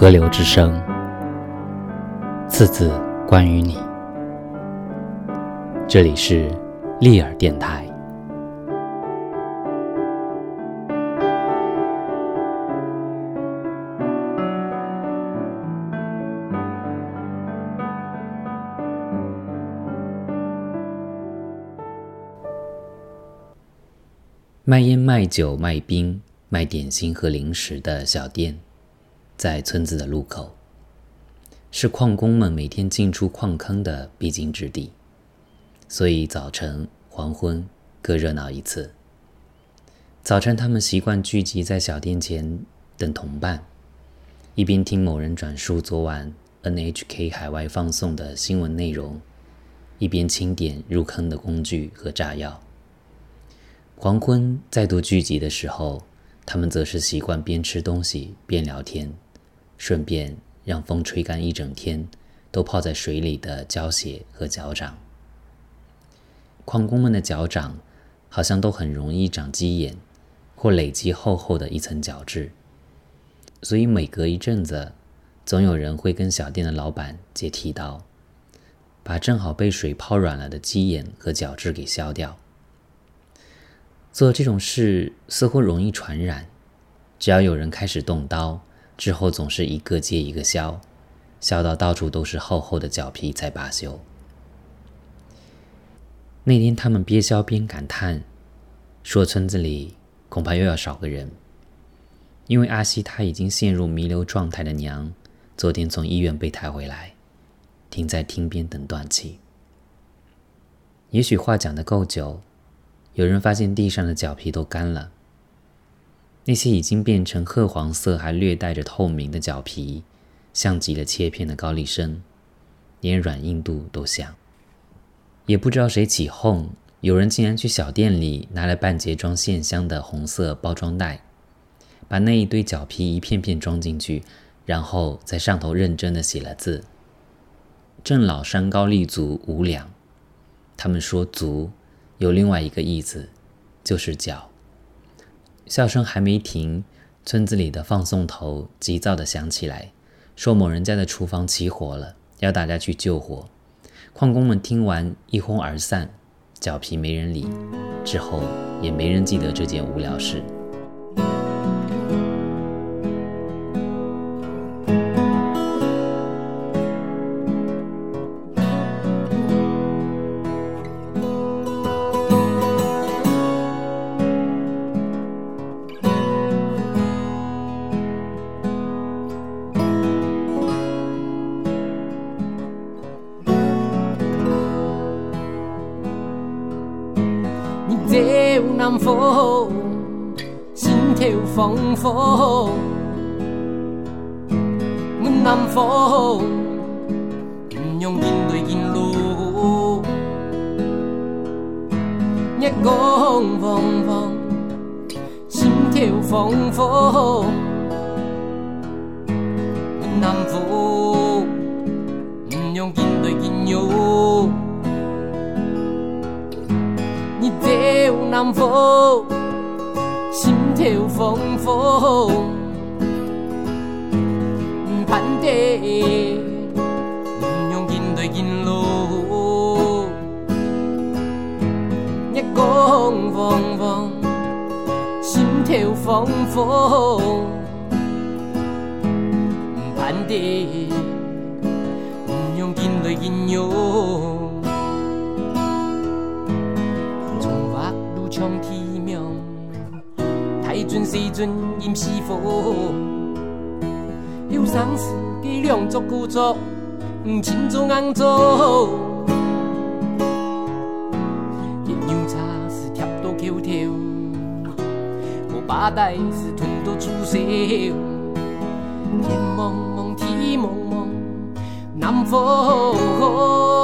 河流之声，次次关于你。这里是利尔电台。卖烟、卖酒、卖冰、卖点心和零食的小店，在村子的路口，是矿工们每天进出矿坑的必经之地，所以早晨、黄昏各热闹一次。早晨，他们习惯聚集在小店前等同伴，一边听某人转述昨晚 NHK 海外放送的新闻内容，一边清点入坑的工具和炸药。黄昏再度聚集的时候，他们则是习惯边吃东西边聊天，顺便让风吹干一整天都泡在水里的胶鞋和脚掌。矿工们的脚掌好像都很容易长鸡眼，或累积厚厚的一层角质，所以每隔一阵子，总有人会跟小店的老板借剃刀，把正好被水泡软了的鸡眼和角质给削掉。做这种事似乎容易传染，只要有人开始动刀，之后总是一个接一个削，削到到处都是厚厚的脚皮才罢休。那天他们边削边感叹，说村子里恐怕又要少个人，因为阿西他已经陷入弥留状态的娘，昨天从医院被抬回来，停在厅边等断气。也许话讲得够久。有人发现地上的脚皮都干了，那些已经变成褐黄色还略带着透明的脚皮，像极了切片的高丽参，连软硬度都像。也不知道谁起哄，有人竟然去小店里拿了半截装线香的红色包装袋，把那一堆脚皮一片片装进去，然后在上头认真的写了字：“郑老山高立足五两。”他们说足。有另外一个意思，就是脚。笑声还没停，村子里的放送头急躁地响起来，说某人家的厨房起火了，要大家去救火。矿工们听完一哄而散，脚皮没人理，之后也没人记得这件无聊事。南风，心头风风，阮南风，不用紧来紧落，月光风风，心头风风，阮南风，不用紧来紧南风，心头风风，盼地不用紧对紧路，月光风风，心头风风，盼地不用紧对紧哟。太准时阵阴是风，有丧事计量足久足，亲像红做。一牛茶是贴到口头，我把带是吞到出手。天蒙蒙，地蒙蒙，南风。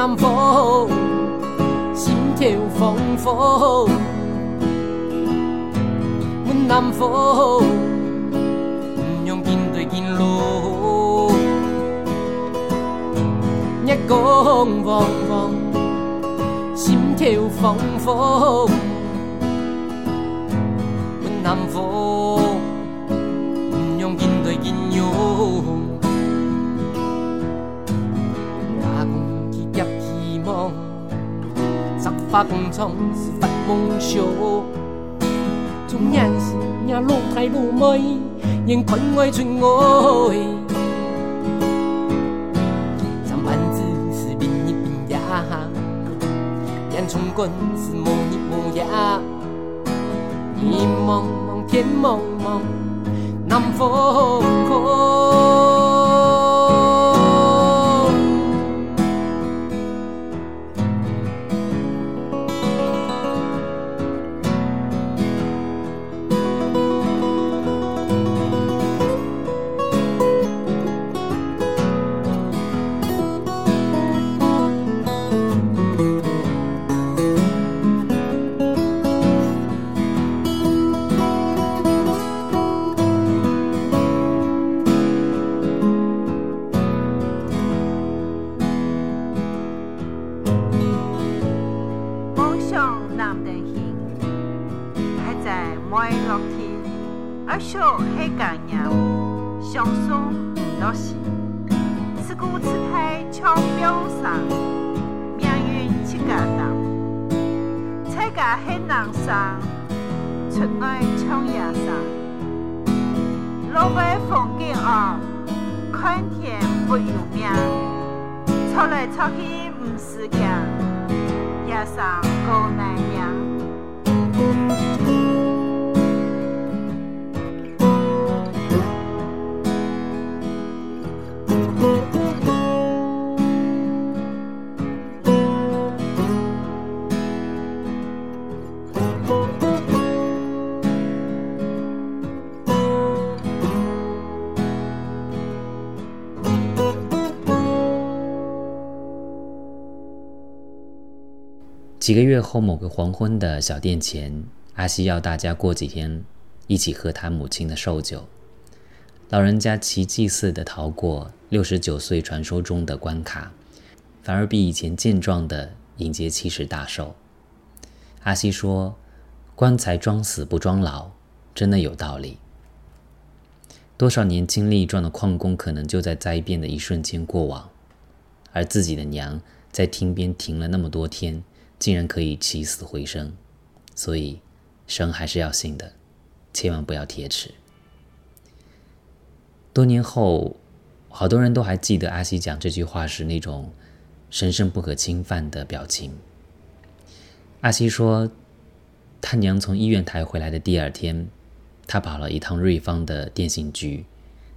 南风，心跳风风，阮南风，不用紧对紧路，夜光汪汪，心跳风风，阮南风，不用紧对紧用。发工厂是发梦想，从年时也路太路美，眼看外春爱。上班子是另一边呀，烟囱滚是模一模样。地茫茫，天茫茫，南风空。歌词太巧表上，命运起格挡，彩霞很难上，出暖抢夜上。老尾风景啊，看天不由命，出来出去不是行，夜上孤难眠。几个月后，某个黄昏的小店前，阿西要大家过几天一起喝他母亲的寿酒。老人家奇迹似的逃过六十九岁传说中的关卡，反而比以前健壮的迎接七十大寿。阿西说：“棺材装死不装老，真的有道理。多少年精力壮的矿工，可能就在灾变的一瞬间过往，而自己的娘在厅边停了那么多天。”竟然可以起死回生，所以生还是要信的，千万不要铁齿。多年后，好多人都还记得阿西讲这句话时那种神圣不可侵犯的表情。阿西说，他娘从医院抬回来的第二天，他跑了一趟瑞芳的电信局，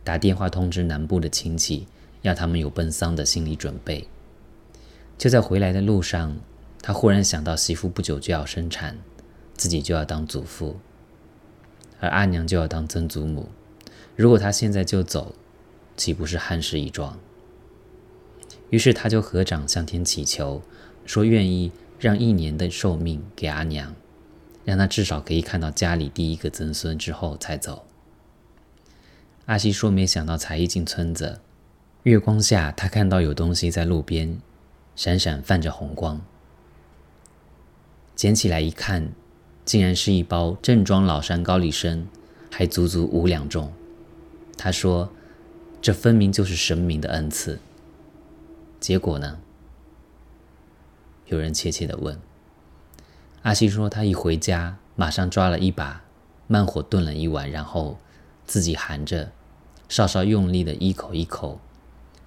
打电话通知南部的亲戚，要他们有奔丧的心理准备。就在回来的路上。他忽然想到，媳妇不久就要生产，自己就要当祖父，而阿娘就要当曾祖母。如果他现在就走，岂不是憾事一桩？于是他就合掌向天祈求，说愿意让一年的寿命给阿娘，让她至少可以看到家里第一个曾孙之后才走。阿西说：“没想到才一进村子，月光下他看到有东西在路边闪闪泛着红光。”捡起来一看，竟然是一包正装老山高丽参，还足足五两重。他说：“这分明就是神明的恩赐。”结果呢？有人怯怯的问。阿西说：“他一回家，马上抓了一把，慢火炖了一碗，然后自己含着，稍稍用力的一口一口，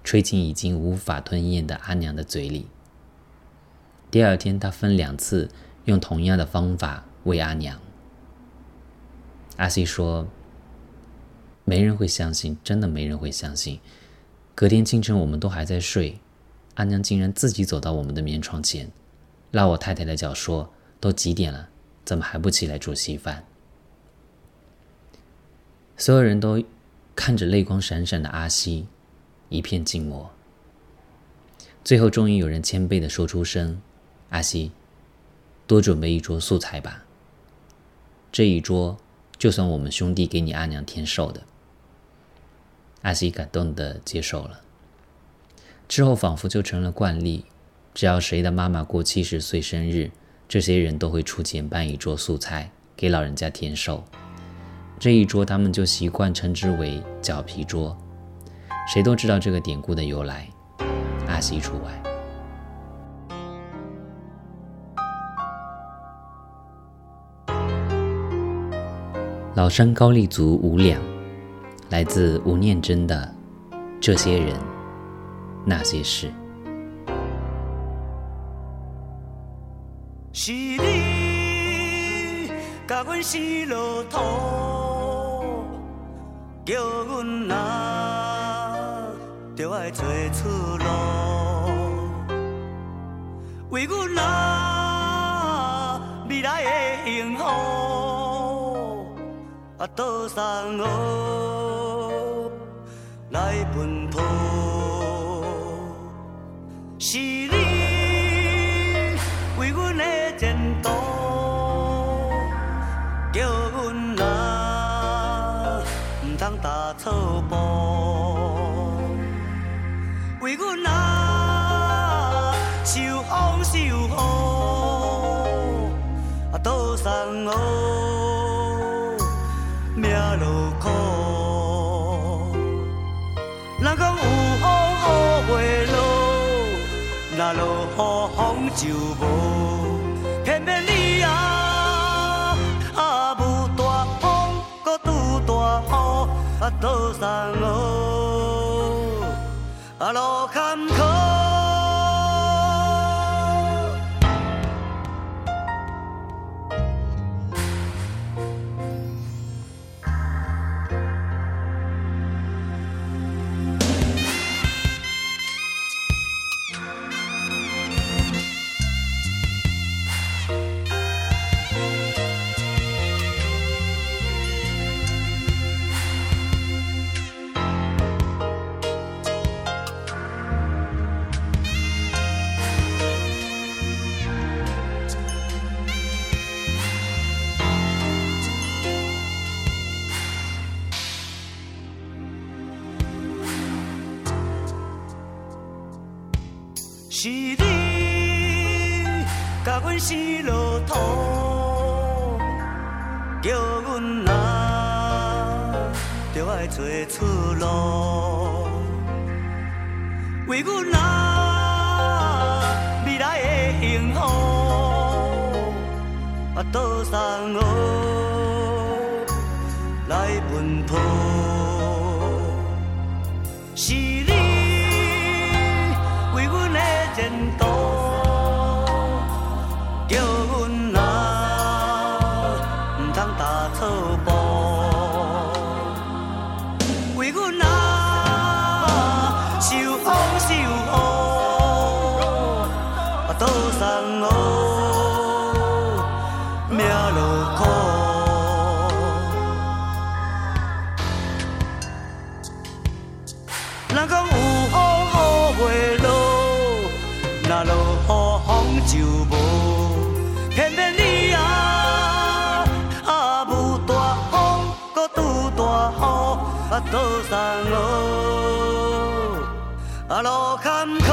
吹进已经无法吞咽的阿娘的嘴里。第二天，他分两次。”用同样的方法喂阿娘。阿西说：“没人会相信，真的没人会相信。隔天清晨，我们都还在睡，阿娘竟然自己走到我们的棉床前，拉我太太的脚说：‘都几点了，怎么还不起来煮稀饭？’所有人都看着泪光闪闪的阿西，一片静默。最后，终于有人谦卑地说出声：“阿西，多准备一桌素菜吧。这一桌，就算我们兄弟给你阿娘添寿的。”阿西感动的接受了。之后，仿佛就成了惯例，只要谁的妈妈过七十岁生日，这些人都会出钱办一桌素菜给老人家添寿。这一桌，他们就习惯称之为“脚皮桌”。谁都知道这个典故的由来。阿西除外。老山高丽族五两，来自吴念真的《这些人那些事》。是你甲阮生落土，叫阮啊，着爱找出路。为阮啊未来的幸福，多送我来奔波。是你为阮的前途，叫阮啊唔通踏错步，为阮啊。受风受雨，啊，多送我啊落雨风就无。偏偏你啊，啊无大风，搁拄大雨，啊，多送我啊路坎坷。叫阮啊着爱找出路，为阮啊未来的幸福啊多送我啊落雨风就无，偏偏你啊啊无大风，搁拄大雨，啊多送我啊路坎。